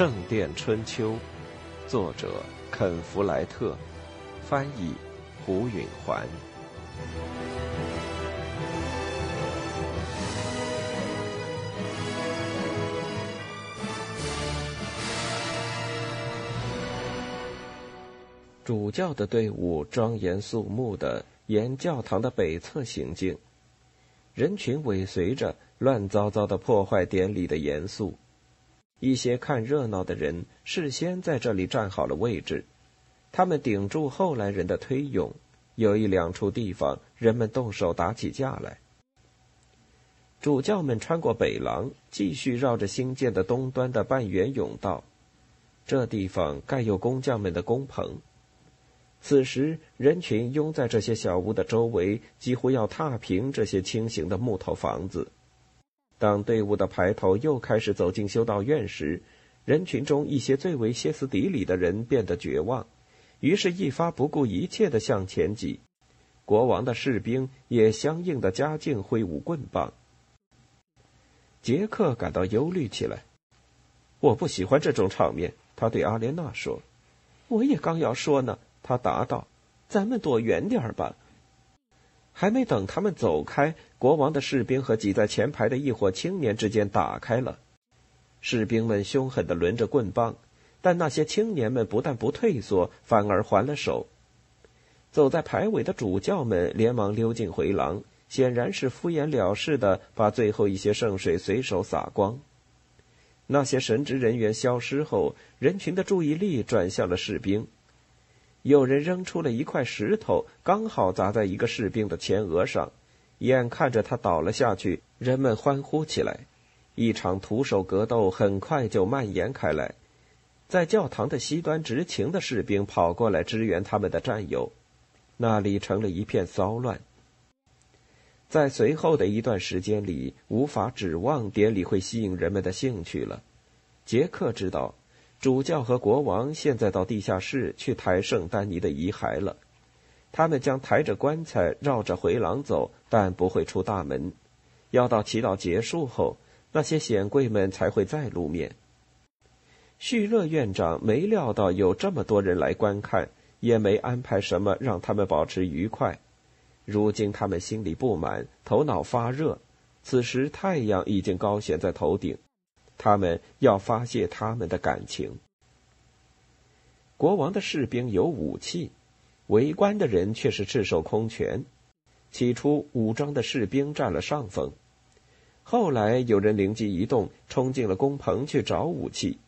圣殿春秋》，作者肯·弗莱特，翻译胡允环。主教的队伍庄严肃穆的沿教堂的北侧行进，人群尾随着，乱糟糟的破坏典礼的严肃。一些看热闹的人事先在这里站好了位置，他们顶住后来人的推涌。有一两处地方，人们动手打起架来。主教们穿过北廊，继续绕着新建的东端的半圆甬道。这地方盖有工匠们的工棚。此时，人群拥在这些小屋的周围，几乎要踏平这些轻型的木头房子。当队伍的排头又开始走进修道院时，人群中一些最为歇斯底里的人变得绝望，于是一发不顾一切的向前挤。国王的士兵也相应的加劲挥舞棍棒。杰克感到忧虑起来。我不喜欢这种场面，他对阿莲娜说。我也刚要说呢，他答道。咱们躲远点吧。还没等他们走开，国王的士兵和挤在前排的一伙青年之间打开了。士兵们凶狠的抡着棍棒，但那些青年们不但不退缩，反而还了手。走在排尾的主教们连忙溜进回廊，显然是敷衍了事的把最后一些圣水随手洒光。那些神职人员消失后，人群的注意力转向了士兵。有人扔出了一块石头，刚好砸在一个士兵的前额上，眼看着他倒了下去，人们欢呼起来。一场徒手格斗很快就蔓延开来，在教堂的西端执勤的士兵跑过来支援他们的战友，那里成了一片骚乱。在随后的一段时间里，无法指望典礼会吸引人们的兴趣了。杰克知道。主教和国王现在到地下室去抬圣丹尼的遗骸了，他们将抬着棺材绕着回廊走，但不会出大门。要到祈祷结束后，那些显贵们才会再露面。叙勒院长没料到有这么多人来观看，也没安排什么让他们保持愉快。如今他们心里不满，头脑发热。此时太阳已经高悬在头顶。他们要发泄他们的感情。国王的士兵有武器，围观的人却是赤手空拳。起初，武装的士兵占了上风，后来有人灵机一动，冲进了工棚去找武器。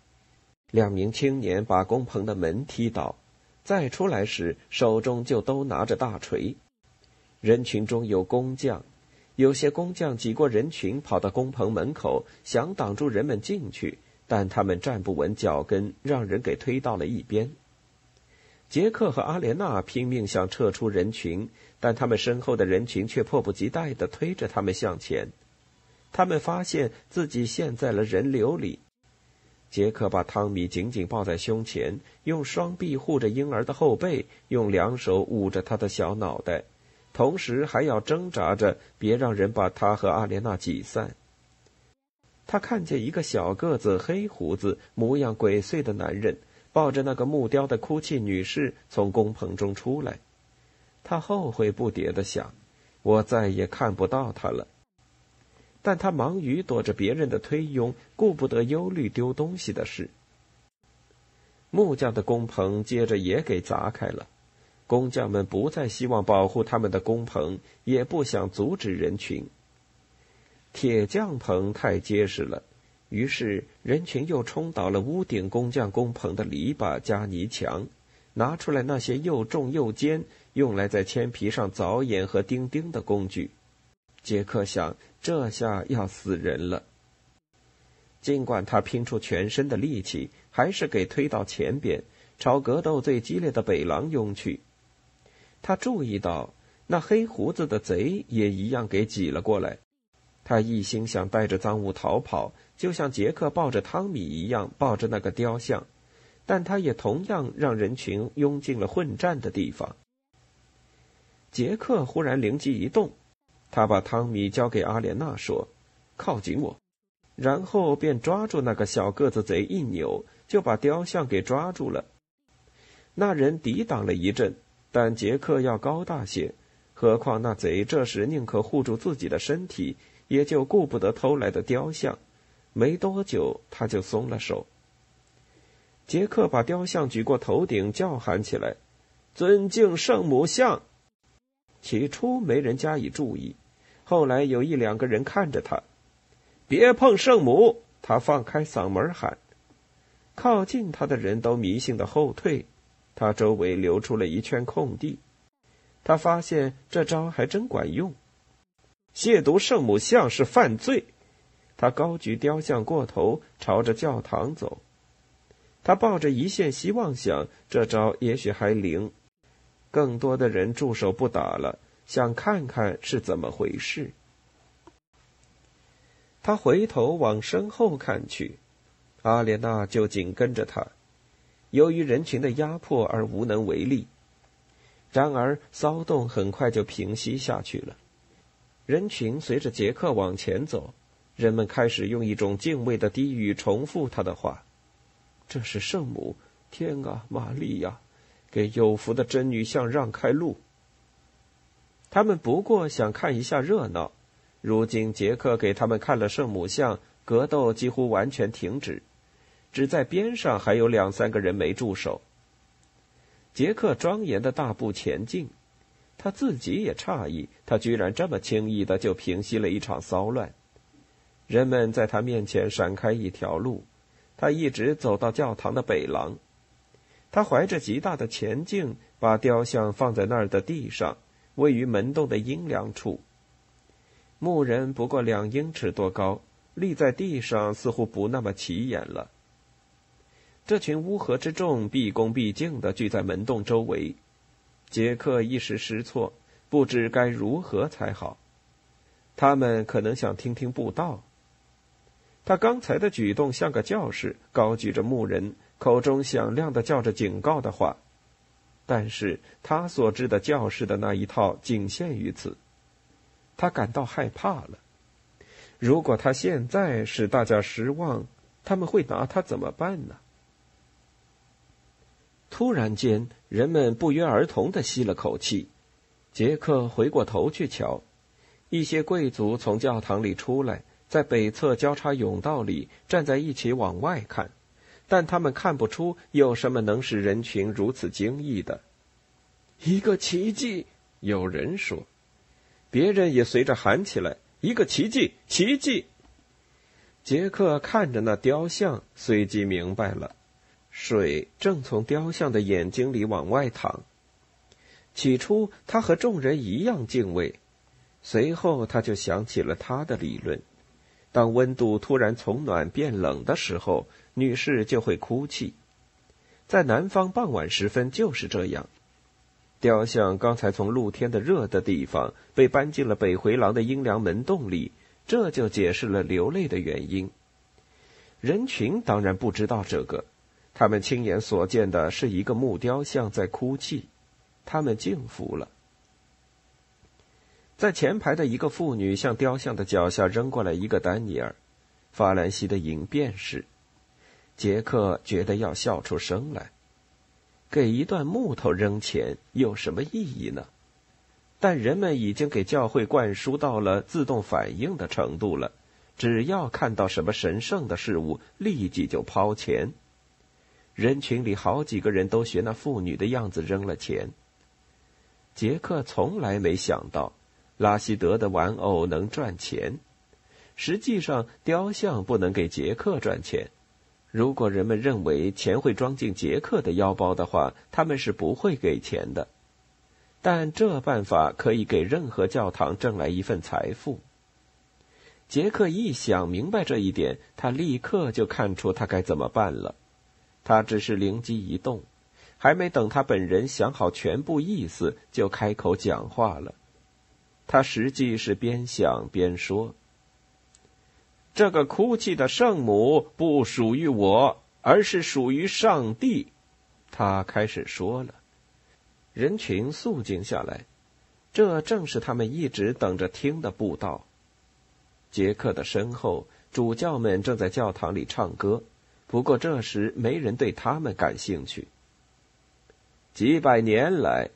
两名青年把工棚的门踢倒，再出来时手中就都拿着大锤。人群中有工匠。有些工匠挤过人群，跑到工棚门口，想挡住人们进去，但他们站不稳脚跟，让人给推到了一边。杰克和阿莲娜拼命想撤出人群，但他们身后的人群却迫不及待地推着他们向前。他们发现自己陷在了人流里。杰克把汤米紧紧抱在胸前，用双臂护着婴儿的后背，用两手捂着他的小脑袋。同时还要挣扎着，别让人把他和阿莲娜挤散。他看见一个小个子、黑胡子、模样鬼祟的男人，抱着那个木雕的哭泣女士从工棚中出来。他后悔不迭的想：“我再也看不到他了。”但他忙于躲着别人的推拥，顾不得忧虑丢东西的事。木匠的工棚接着也给砸开了。工匠们不再希望保护他们的工棚，也不想阻止人群。铁匠棚太结实了，于是人群又冲倒了屋顶工匠工棚的篱笆加泥墙，拿出来那些又重又尖、用来在铅皮上凿眼和钉钉的工具。杰克想，这下要死人了。尽管他拼出全身的力气，还是给推到前边，朝格斗最激烈的北廊涌去。他注意到，那黑胡子的贼也一样给挤了过来。他一心想带着赃物逃跑，就像杰克抱着汤米一样抱着那个雕像，但他也同样让人群拥进了混战的地方。杰克忽然灵机一动，他把汤米交给阿莲娜，说：“靠近我。”然后便抓住那个小个子贼一扭，就把雕像给抓住了。那人抵挡了一阵，但杰克要高大些，何况那贼这时宁可护住自己的身体，也就顾不得偷来的雕像。没多久，他就松了手。杰克把雕像举过头顶，叫喊起来：“尊敬圣母像！”起初没人加以注意，后来有一两个人看着他。别碰圣母！他放开嗓门喊。靠近他的人都迷信的后退。他周围留出了一圈空地。他发现这招还真管用。亵渎圣母像是犯罪。他高举雕像过头，朝着教堂走。他抱着一线希望，想这招也许还灵。更多的人驻手不打了，想看看是怎么回事。他回头往身后看去，阿莲娜就紧跟着他，由于人群的压迫而无能为力。然而骚动很快就平息下去了。人群随着杰克往前走，人们开始用一种敬畏的低语重复他的话：“这是圣母，天啊，玛利亚，给有福的真女像让开路。”他们不过想看一下热闹。如今，杰克给他们看了圣母像，格斗几乎完全停止，只在边上还有两三个人没住手。杰克庄严的大步前进，他自己也诧异，他居然这么轻易的就平息了一场骚乱。人们在他面前闪开一条路，他一直走到教堂的北廊。他怀着极大的前进，把雕像放在那儿的地上，位于门洞的阴凉处。牧人不过两英尺多高，立在地上似乎不那么起眼了。这群乌合之众毕恭毕敬的聚在门洞周围，杰克一时失措，不知该如何才好。他们可能想听听布道。他刚才的举动像个教士，高举着牧人，口中响亮的叫着警告的话，但是他所知的教士的那一套仅限于此。他感到害怕了。如果他现在使大家失望，他们会拿他怎么办呢？突然间，人们不约而同的吸了口气。杰克回过头去瞧，一些贵族从教堂里出来，在北侧交叉甬道里站在一起往外看，但他们看不出有什么能使人群如此惊异的。一个奇迹，有人说。别人也随着喊起来：“一个奇迹！奇迹！”杰克看着那雕像，随即明白了，水正从雕像的眼睛里往外淌。起初，他和众人一样敬畏，随后他就想起了他的理论：当温度突然从暖变冷的时候，女士就会哭泣。在南方傍晚时分就是这样。雕像刚才从露天的热的地方被搬进了北回廊的阴凉门洞里，这就解释了流泪的原因。人群当然不知道这个，他们亲眼所见的是一个木雕像在哭泣，他们敬服了。在前排的一个妇女向雕像的脚下扔过来一个丹尼尔，法兰西的银便士，杰克觉得要笑出声来。给一段木头扔钱有什么意义呢？但人们已经给教会灌输到了自动反应的程度了，只要看到什么神圣的事物，立即就抛钱。人群里好几个人都学那妇女的样子扔了钱。杰克从来没想到拉希德的玩偶能赚钱，实际上雕像不能给杰克赚钱。如果人们认为钱会装进杰克的腰包的话，他们是不会给钱的。但这办法可以给任何教堂挣来一份财富。杰克一想明白这一点，他立刻就看出他该怎么办了。他只是灵机一动，还没等他本人想好全部意思，就开口讲话了。他实际是边想边说。这个哭泣的圣母不属于我，而是属于上帝。他开始说了，人群肃静下来，这正是他们一直等着听的布道。杰克的身后，主教们正在教堂里唱歌，不过这时没人对他们感兴趣。几百年来，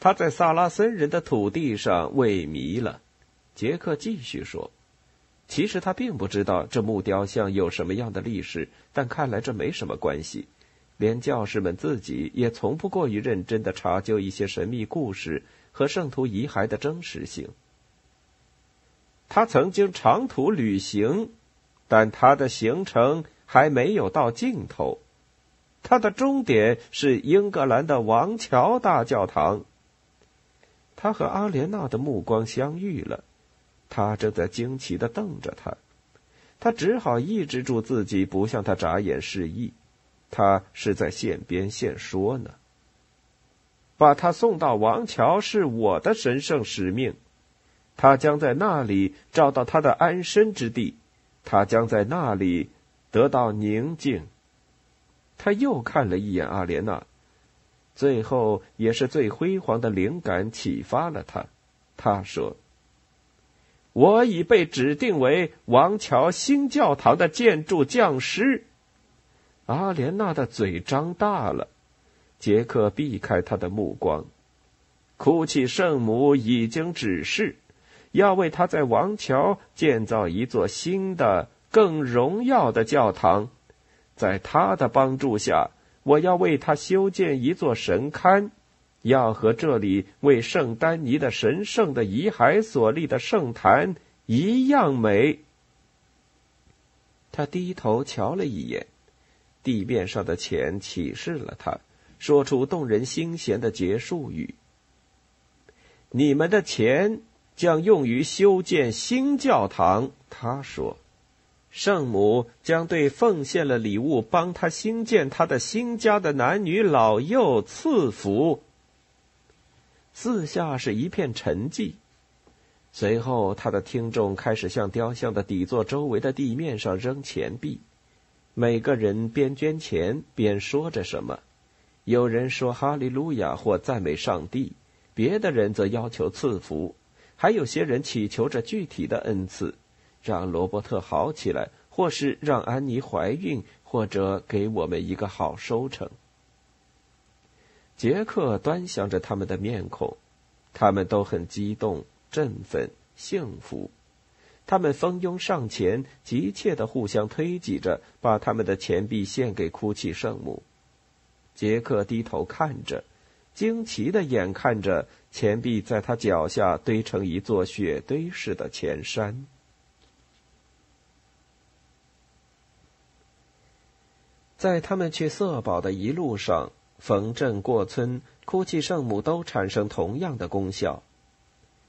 他在萨拉森人的土地上萎靡了。杰克继续说：“其实他并不知道这木雕像有什么样的历史，但看来这没什么关系。连教士们自己也从不过于认真的查究一些神秘故事和圣徒遗骸的真实性。他曾经长途旅行，但他的行程还没有到尽头。”他的终点是英格兰的王桥大教堂。他和阿莲娜的目光相遇了，他正在惊奇的瞪着他，他只好抑制住自己不向他眨眼示意。他是在现编现说呢。把他送到王桥是我的神圣使命，他将在那里找到他的安身之地，他将在那里得到宁静。他又看了一眼阿莲娜，最后也是最辉煌的灵感启发了他。他说：“我已被指定为王桥新教堂的建筑匠师。”阿莲娜的嘴张大了，杰克避开他的目光。哭泣圣母已经指示，要为他在王桥建造一座新的、更荣耀的教堂。在他的帮助下，我要为他修建一座神龛，要和这里为圣丹尼的神圣的遗骸所立的圣坛一样美。他低头瞧了一眼，地面上的钱启示了他，说出动人心弦的结束语：“你们的钱将用于修建新教堂。”他说。圣母将对奉献了礼物帮他兴建他的新家的男女老幼赐福。四下是一片沉寂，随后他的听众开始向雕像的底座周围的地面上扔钱币，每个人边捐钱边说着什么，有人说哈利路亚或赞美上帝，别的人则要求赐福，还有些人祈求着具体的恩赐。让罗伯特好起来，或是让安妮怀孕，或者给我们一个好收成。杰克端详着他们的面孔，他们都很激动、振奋、幸福。他们蜂拥上前，急切的互相推挤着，把他们的钱币献给哭泣圣母。杰克低头看着，惊奇的眼看着钱币在他脚下堆成一座雪堆似的钱山。在他们去色堡的一路上，逢镇过村，哭泣圣母都产生同样的功效。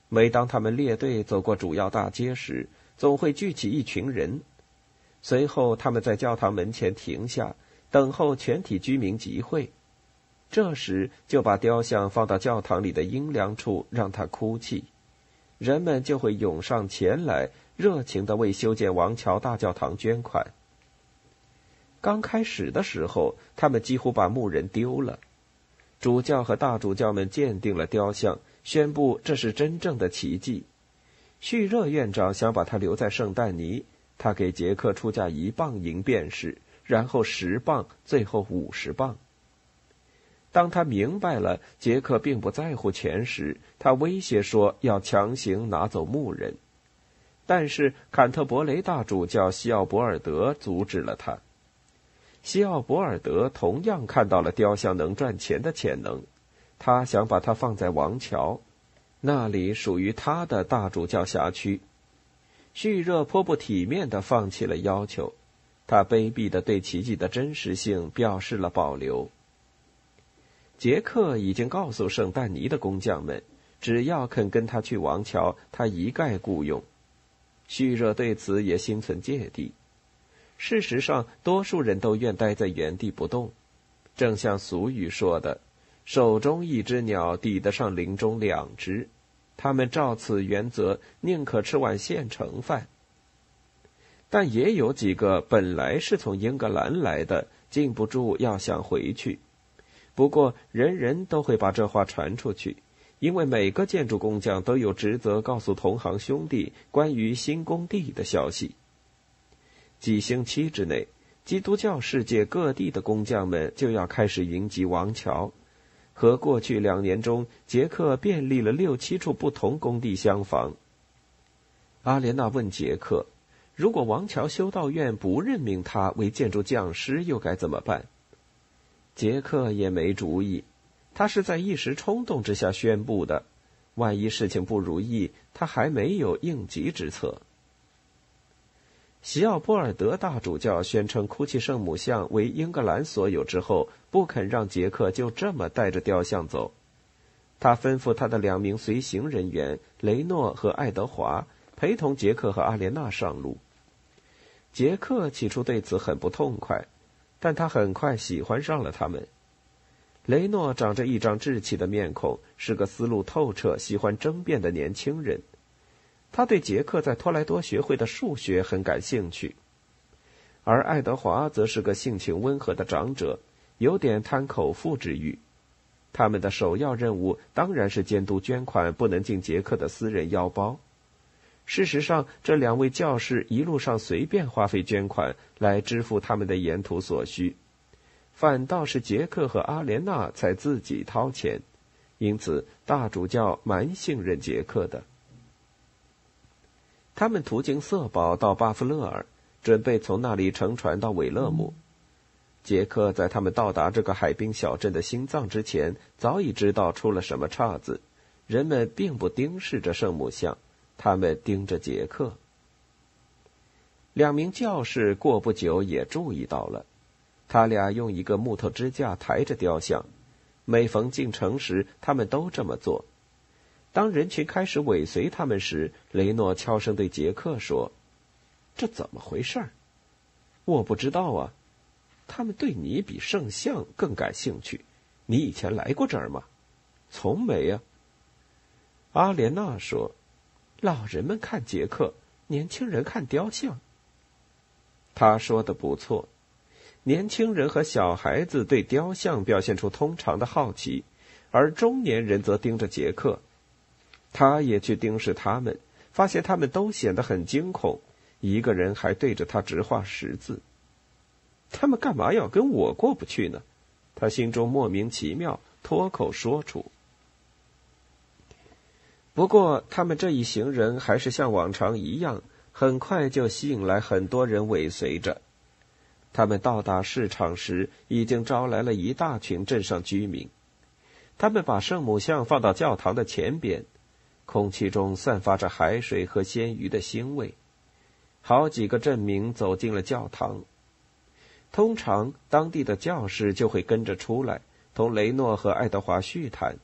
每当他们列队走过主要大街时，总会聚起一群人。随后，他们在教堂门前停下，等候全体居民集会。这时，就把雕像放到教堂里的阴凉处，让他哭泣。人们就会涌上前来，热情的为修建王桥大教堂捐款。刚开始的时候，他们几乎把牧人丢了。主教和大主教们鉴定了雕像，宣布这是真正的奇迹。叙热院长想把他留在圣丹尼，他给杰克出价一磅银便是，然后十磅，最后五十磅。当他明白了杰克并不在乎钱时，他威胁说要强行拿走牧人。但是坎特伯雷大主教西奥博尔德阻止了他。西奥博尔德同样看到了雕像能赚钱的潜能，他想把它放在王桥，那里属于他的大主教辖区。叙热颇不体面的放弃了要求，他卑鄙的对奇迹的真实性表示了保留。杰克已经告诉圣丹尼的工匠们，只要肯跟他去王桥，他一概雇佣。叙热对此也心存芥蒂。事实上，多数人都愿待在原地不动，正像俗语说的：“手中一只鸟抵得上林中两只。”他们照此原则，宁可吃碗现成饭。但也有几个本来是从英格兰来的，禁不住要想回去。不过，人人都会把这话传出去，因为每个建筑工匠都有职责告诉同行兄弟关于新工地的消息。几星期之内，基督教世界各地的工匠们就要开始云集王桥。和过去两年中，杰克便立了六七处不同工地相仿。阿莲娜问杰克：“如果王桥修道院不任命他为建筑匠师，又该怎么办？”杰克也没主意，他是在一时冲动之下宣布的。万一事情不如意，他还没有应急之策。西奥波尔德大主教宣称哭泣圣母像为英格兰所有之后，不肯让杰克就这么带着雕像走。他吩咐他的两名随行人员雷诺和爱德华陪同杰克和阿莲娜上路。杰克起初对此很不痛快，但他很快喜欢上了他们。雷诺长着一张稚气的面孔，是个思路透彻、喜欢争辩的年轻人。他对杰克在托莱多学会的数学很感兴趣，而爱德华则是个性情温和的长者，有点贪口腹之欲。他们的首要任务当然是监督捐款不能进杰克的私人腰包。事实上，这两位教士一路上随便花费捐款来支付他们的沿途所需，反倒是杰克和阿莲娜才自己掏钱，因此大主教蛮信任杰克的。他们途经瑟堡到巴夫勒尔，准备从那里乘船到韦勒姆。杰克在他们到达这个海滨小镇的心脏之前，早已知道出了什么岔子。人们并不盯视着圣母像，他们盯着杰克。两名教士过不久也注意到了，他俩用一个木头支架抬着雕像，每逢进城时，他们都这么做。当人群开始尾随他们时，雷诺悄声对杰克说：“这怎么回事？”“我不知道啊。”“他们对你比圣像更感兴趣。你以前来过这儿吗？”“从没啊。”阿莲娜说：“老人们看杰克，年轻人看雕像。”他说的不错，年轻人和小孩子对雕像表现出通常的好奇，而中年人则盯着杰克。他也去盯视他们，发现他们都显得很惊恐，一个人还对着他直画十字。他们干嘛要跟我过不去呢？他心中莫名其妙，脱口说出。不过，他们这一行人还是像往常一样，很快就吸引来很多人尾随着。他们到达市场时，已经招来了一大群镇上居民。他们把圣母像放到教堂的前边。空气中散发着海水和鲜鱼的腥味，好几个镇民走进了教堂。通常，当地的教士就会跟着出来，同雷诺和爱德华叙谈。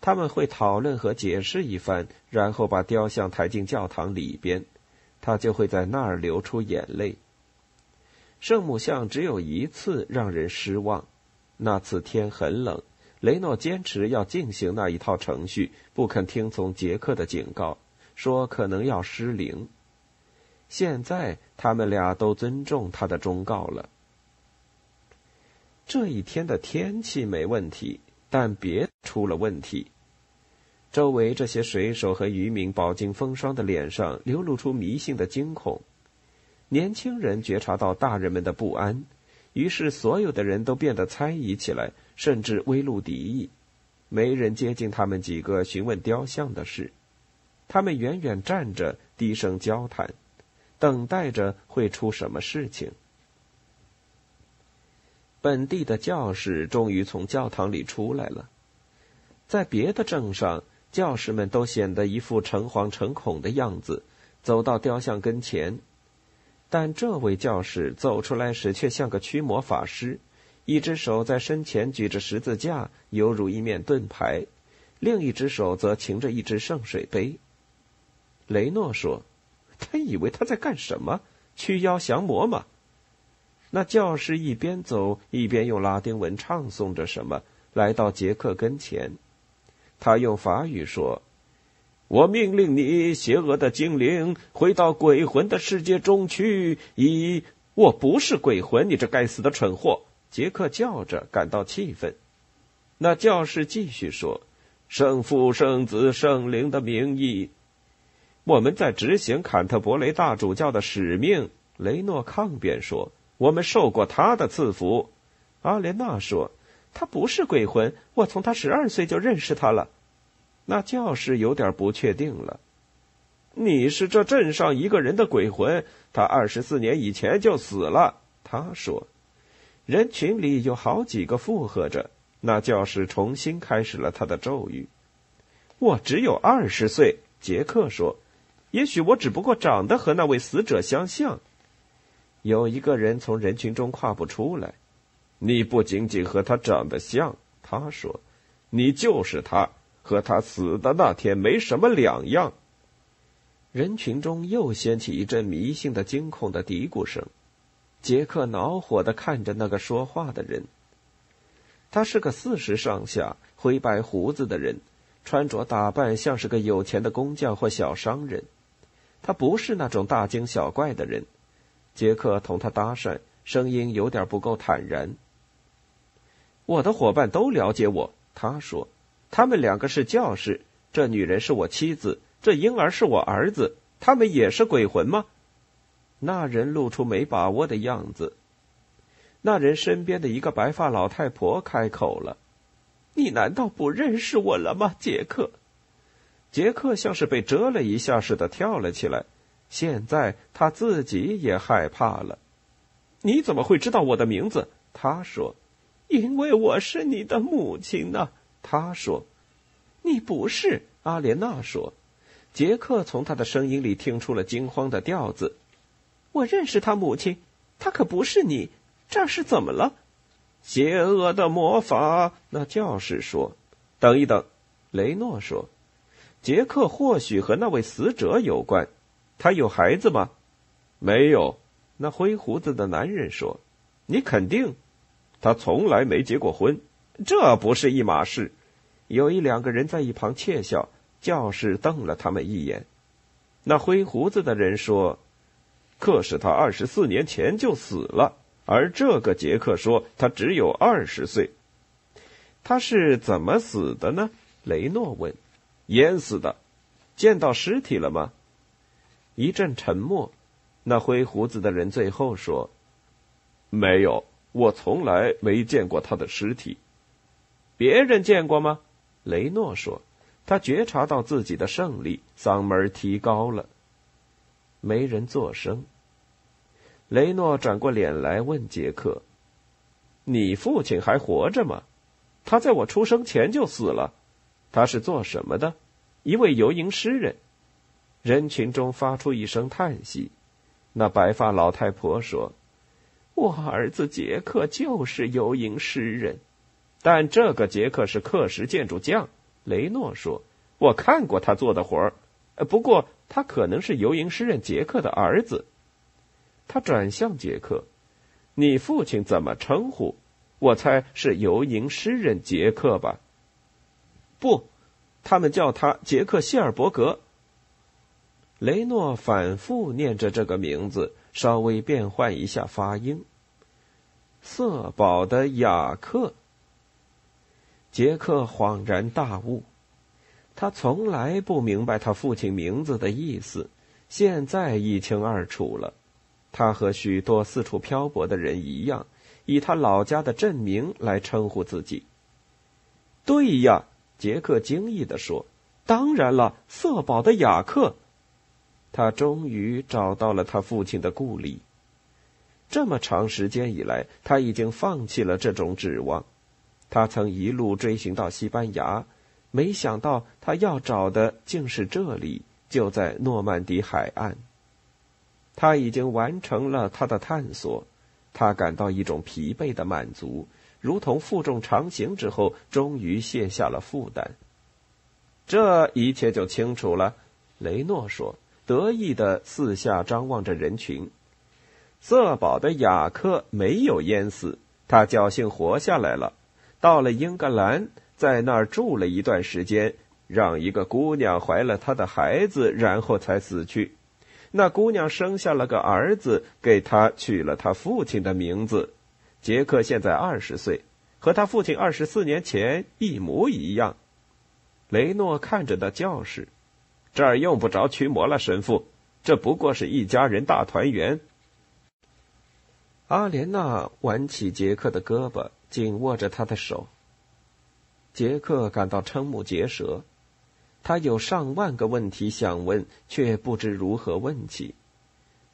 他们会讨论和解释一番，然后把雕像抬进教堂里边，他就会在那儿流出眼泪。圣母像只有一次让人失望，那次天很冷。雷诺坚持要进行那一套程序，不肯听从杰克的警告，说可能要失灵。现在他们俩都尊重他的忠告了。这一天的天气没问题，但别出了问题。周围这些水手和渔民饱经风霜的脸上流露出迷信的惊恐。年轻人觉察到大人们的不安，于是所有的人都变得猜疑起来。甚至微露敌意，没人接近他们几个询问雕像的事。他们远远站着，低声交谈，等待着会出什么事情。本地的教士终于从教堂里出来了。在别的镇上，教士们都显得一副诚惶诚恐的样子，走到雕像跟前。但这位教士走出来时，却像个驱魔法师。一只手在身前举着十字架，犹如一面盾牌；另一只手则擎着一只圣水杯。雷诺说：“他以为他在干什么？驱妖降魔吗？”那教士一边走一边用拉丁文唱诵着什么，来到杰克跟前。他用法语说：“我命令你，邪恶的精灵，回到鬼魂的世界中去。以我不是鬼魂，你这该死的蠢货！”杰克叫着，感到气愤。那教士继续说：“圣父、圣子、圣灵的名义，我们在执行坎特伯雷大主教的使命。”雷诺抗辩说：“我们受过他的赐福。”阿莲娜说：“他不是鬼魂，我从他十二岁就认识他了。”那教士有点不确定了：“你是这镇上一个人的鬼魂，他二十四年以前就死了。”他说。人群里有好几个附和着。那教士重新开始了他的咒语。我只有二十岁，杰克说。也许我只不过长得和那位死者相像。有一个人从人群中跨步出来。你不仅仅和他长得像，他说，你就是他，和他死的那天没什么两样。人群中又掀起一阵迷信的惊恐的嘀咕声。杰克恼火的看着那个说话的人。他是个四十上下、灰白胡子的人，穿着打扮像是个有钱的工匠或小商人。他不是那种大惊小怪的人。杰克同他搭讪，声音有点不够坦然。我的伙伴都了解我，他说，他们两个是教士，这女人是我妻子，这婴儿是我儿子，他们也是鬼魂吗？那人露出没把握的样子。那人身边的一个白发老太婆开口了：“你难道不认识我了吗，杰克？”杰克像是被蛰了一下似的跳了起来，现在他自己也害怕了。“你怎么会知道我的名字？”他说。“因为我是你的母亲呢。”他说。“你不是。”阿莲娜说。杰克从他的声音里听出了惊慌的调子。“我认识他母亲，他可不是你。”这是怎么了？邪恶的魔法。那教士说：“等一等。”雷诺说：“杰克或许和那位死者有关。他有孩子吗？”“没有。”那灰胡子的男人说：“你肯定？”“他从来没结过婚。”“这不是一码事。”有一两个人在一旁窃笑。教士瞪了他们一眼。那灰胡子的人说：“可是他二十四年前就死了。”而这个杰克说他只有二十岁，他是怎么死的呢？雷诺问。淹死的。见到尸体了吗？一阵沉默。那灰胡子的人最后说：“没有，我从来没见过他的尸体。别人见过吗？”雷诺说。他觉察到自己的胜利，嗓门提高了。没人作声。雷诺转过脸来问杰克：“你父亲还活着吗？他在我出生前就死了。他是做什么的？一位游吟诗人。”人群中发出一声叹息。那白发老太婆说：“我儿子杰克就是游吟诗人，但这个杰克是刻石建筑匠。”雷诺说：“我看过他做的活儿，不过他可能是游吟诗人杰克的儿子。”他转向杰克：“你父亲怎么称呼？我猜是游吟诗人杰克吧？”“不，他们叫他杰克谢尔伯格。”雷诺反复念着这个名字，稍微变换一下发音。“色宝的雅克。”杰克恍然大悟，他从来不明白他父亲名字的意思，现在一清二楚了。他和许多四处漂泊的人一样，以他老家的镇名来称呼自己。对呀，杰克惊异地说：“当然了，色宝的雅克。”他终于找到了他父亲的故里。这么长时间以来，他已经放弃了这种指望。他曾一路追寻到西班牙，没想到他要找的竟是这里，就在诺曼底海岸。他已经完成了他的探索，他感到一种疲惫的满足，如同负重长行之后终于卸下了负担。这一切就清楚了，雷诺说，得意的四下张望着人群。色宝的雅克没有淹死，他侥幸活下来了，到了英格兰，在那儿住了一段时间，让一个姑娘怀了他的孩子，然后才死去。那姑娘生下了个儿子，给他取了他父亲的名字。杰克现在二十岁，和他父亲二十四年前一模一样。雷诺看着那教室，这儿用不着驱魔了，神父，这不过是一家人大团圆。阿莲娜挽起杰克的胳膊，紧握着他的手。杰克感到瞠目结舌，他有上万个问题想问，却不知如何问起。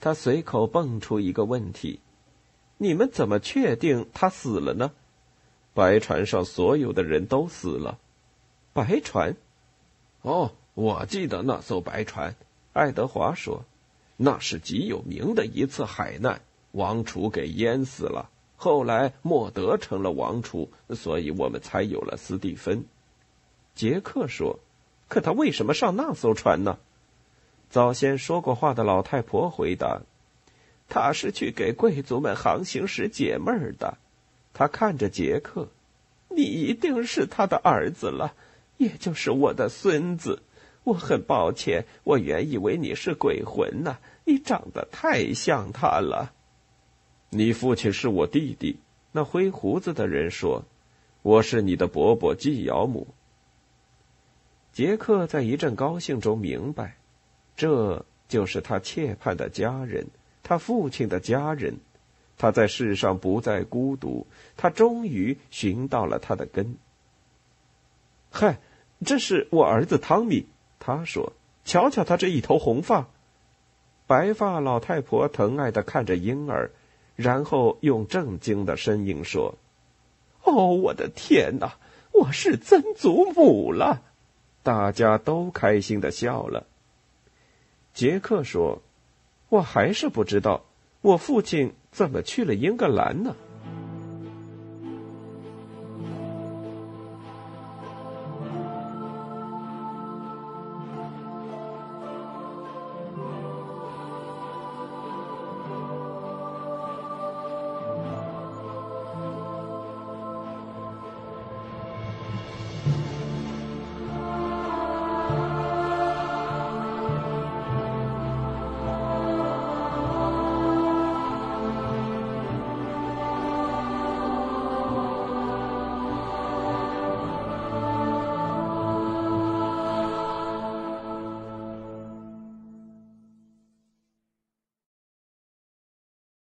他随口蹦出一个问题：“你们怎么确定他死了呢？”白船上所有的人都死了。白船？哦，我记得那艘白船。爱德华说：“那是极有名的一次海难，王储给淹死了。后来莫德成了王储，所以我们才有了斯蒂芬。”杰克说：“可他为什么上那艘船呢？”早先说过话的老太婆回答：“他是去给贵族们航行时解闷儿的。”他看着杰克：“你一定是他的儿子了，也就是我的孙子。我很抱歉，我原以为你是鬼魂呢。你长得太像他了。”你父亲是我弟弟。那灰胡子的人说：“我是你的伯伯季尧姆。”杰克在一阵高兴中明白。这就是他切盼的家人，他父亲的家人。他在世上不再孤独，他终于寻到了他的根。嗨，这是我儿子汤米，他说：“瞧瞧他这一头红发。”白发老太婆疼爱的看着婴儿，然后用震惊的声音说：“哦，我的天哪，我是曾祖母了！”大家都开心的笑了。杰克说：“我还是不知道，我父亲怎么去了英格兰呢？”